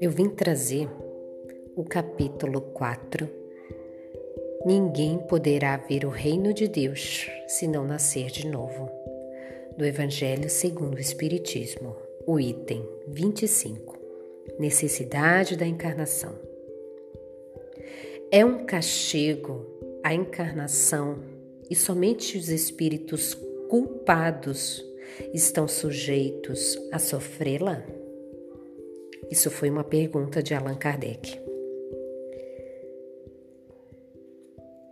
Eu vim trazer o capítulo 4. Ninguém poderá ver o reino de Deus se não nascer de novo. Do Evangelho segundo o Espiritismo, o item 25. Necessidade da encarnação. É um castigo a encarnação e somente os espíritos culpados estão sujeitos a sofrê-la? Isso foi uma pergunta de Allan Kardec.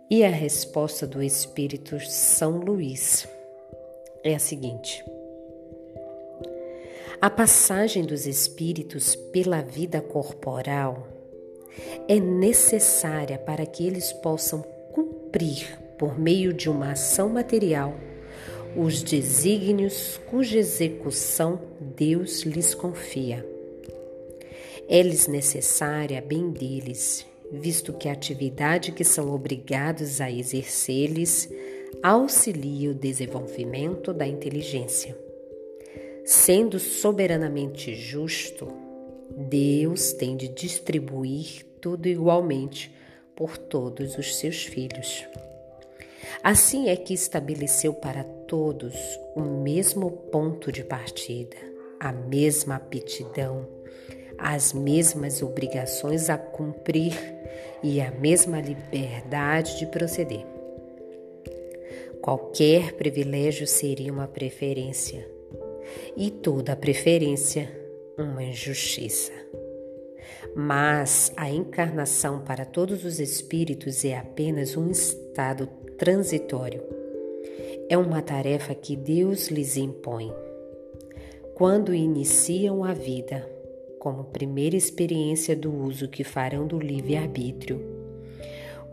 E a resposta do Espírito São Luís é a seguinte: A passagem dos espíritos pela vida corporal é necessária para que eles possam cumprir, por meio de uma ação material, os desígnios cuja execução Deus lhes confia. É-lhes necessária bem deles, visto que a atividade que são obrigados a exercer-lhes auxilia o desenvolvimento da inteligência. Sendo soberanamente justo, Deus tem de distribuir tudo igualmente por todos os seus filhos. Assim é que estabeleceu para todos o mesmo ponto de partida, a mesma aptidão, as mesmas obrigações a cumprir e a mesma liberdade de proceder. Qualquer privilégio seria uma preferência, e toda preferência uma injustiça. Mas a encarnação para todos os espíritos é apenas um estado transitório. É uma tarefa que Deus lhes impõe. Quando iniciam a vida, como primeira experiência do uso que farão do livre-arbítrio.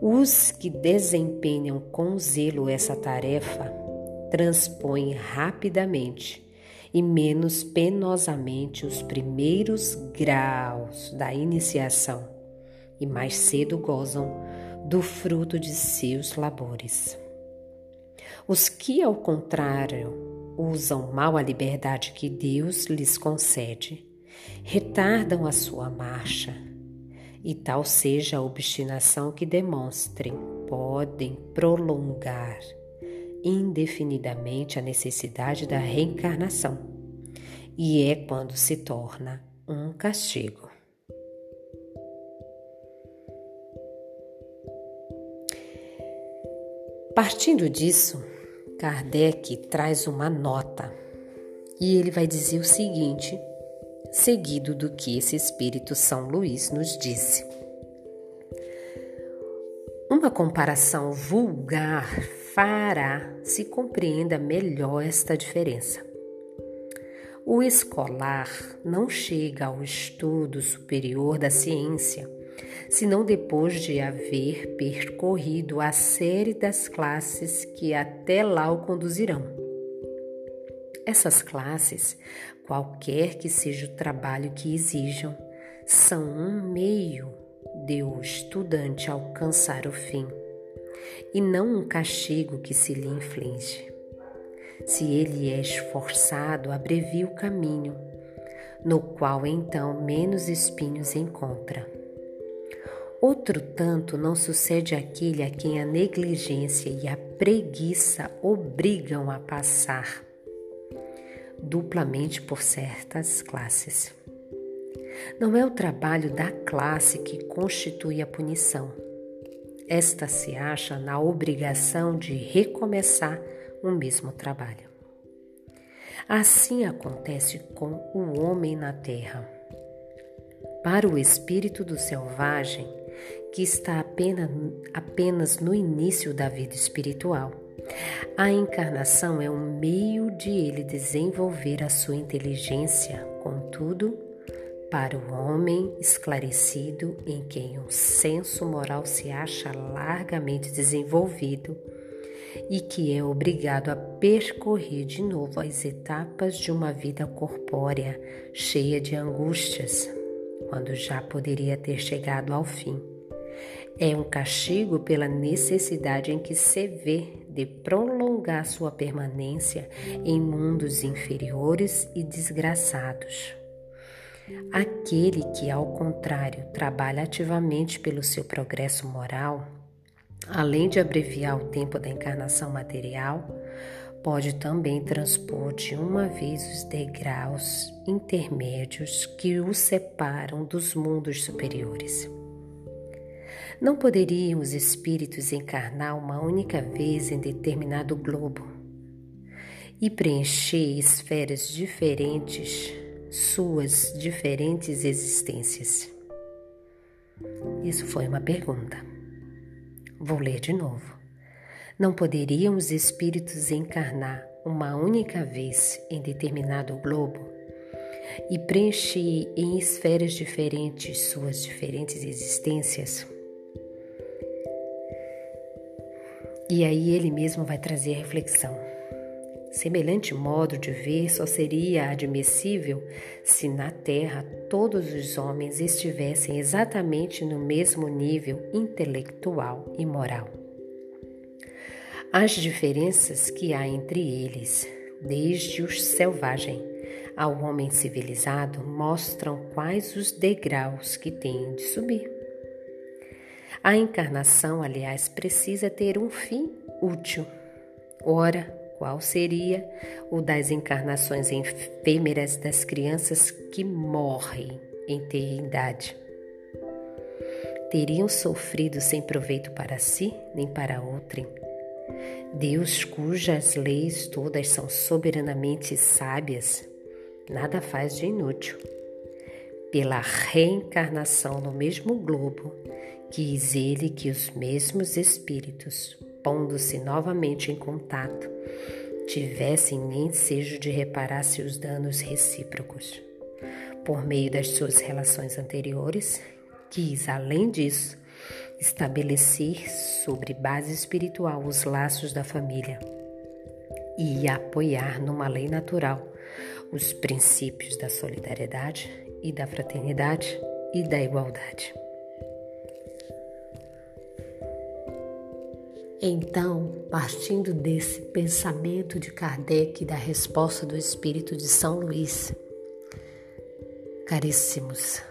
Os que desempenham com zelo essa tarefa transpõem rapidamente e menos penosamente os primeiros graus da iniciação e mais cedo gozam do fruto de seus labores. Os que, ao contrário, usam mal a liberdade que Deus lhes concede, retardam a sua marcha, e tal seja a obstinação que demonstrem, podem prolongar indefinidamente a necessidade da reencarnação, e é quando se torna um castigo. Partindo disso, Kardec traz uma nota e ele vai dizer o seguinte seguido do que esse Espírito São Luís nos disse. Uma comparação vulgar fará se compreenda melhor esta diferença. O escolar não chega ao estudo superior da ciência, senão depois de haver percorrido a série das classes que até lá o conduzirão. Essas classes, qualquer que seja o trabalho que exijam, são um meio de o estudante alcançar o fim, e não um castigo que se lhe inflige. Se ele é esforçado, abrevia o caminho, no qual então menos espinhos encontra. Outro tanto não sucede aquele a quem a negligência e a preguiça obrigam a passar duplamente por certas classes. Não é o trabalho da classe que constitui a punição. Esta se acha na obrigação de recomeçar o mesmo trabalho. Assim acontece com o homem na terra. Para o espírito do selvagem, que está apenas, apenas no início da vida espiritual, a encarnação é um meio de ele desenvolver a sua inteligência, contudo, para o homem esclarecido em quem o senso moral se acha largamente desenvolvido e que é obrigado a percorrer de novo as etapas de uma vida corpórea cheia de angústias, quando já poderia ter chegado ao fim. É um castigo pela necessidade em que se vê de prolongar sua permanência em mundos inferiores e desgraçados. Aquele que, ao contrário, trabalha ativamente pelo seu progresso moral, além de abreviar o tempo da encarnação material, pode também transpor de uma vez os degraus intermédios que o separam dos mundos superiores. Não poderiam os espíritos encarnar uma única vez em determinado globo e preencher esferas diferentes, suas diferentes existências? Isso foi uma pergunta. Vou ler de novo. Não poderiam os espíritos encarnar uma única vez em determinado globo e preencher em esferas diferentes suas diferentes existências? E aí ele mesmo vai trazer a reflexão. Semelhante modo de ver só seria admissível se na Terra todos os homens estivessem exatamente no mesmo nível intelectual e moral. As diferenças que há entre eles, desde o selvagem ao homem civilizado, mostram quais os degraus que têm de subir. A encarnação, aliás, precisa ter um fim útil. Ora, qual seria o das encarnações efêmeras das crianças que morrem em ter idade? Teriam sofrido sem proveito para si nem para outrem. Deus, cujas leis todas são soberanamente sábias, nada faz de inútil. Pela reencarnação no mesmo globo, Quis ele que os mesmos espíritos, pondo-se novamente em contato, tivessem ensejo de reparar seus danos recíprocos. Por meio das suas relações anteriores, quis, além disso, estabelecer sobre base espiritual os laços da família e apoiar numa lei natural os princípios da solidariedade e da fraternidade e da igualdade. Então, partindo desse pensamento de Kardec e da resposta do Espírito de São Luís, caríssimos,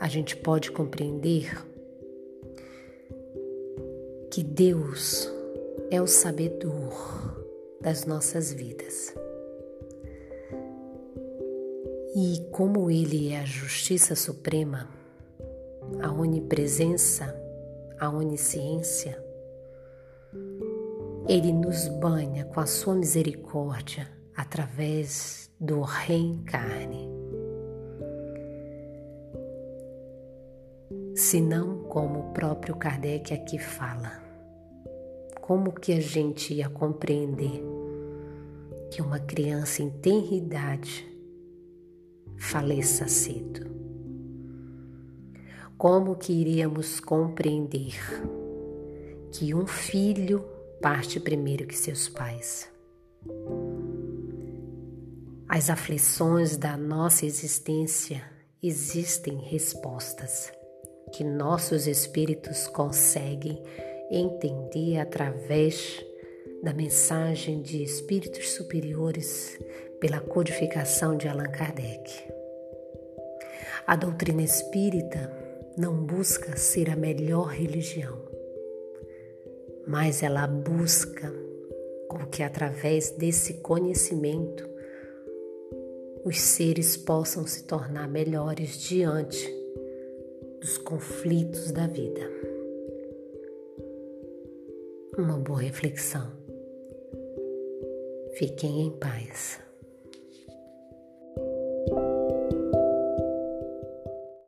a gente pode compreender que Deus é o sabedor das nossas vidas. E como Ele é a justiça suprema, a onipresença, a onisciência, ele nos banha com a sua misericórdia através do reencarne. Se não como o próprio Kardec aqui fala. Como que a gente ia compreender que uma criança em tenra idade faleça cedo? Como que iríamos compreender que um filho parte primeiro que seus pais. As aflições da nossa existência existem respostas que nossos espíritos conseguem entender através da mensagem de espíritos superiores pela codificação de Allan Kardec. A doutrina espírita não busca ser a melhor religião, mas ela busca com que através desse conhecimento os seres possam se tornar melhores diante dos conflitos da vida. Uma boa reflexão. Fiquem em paz.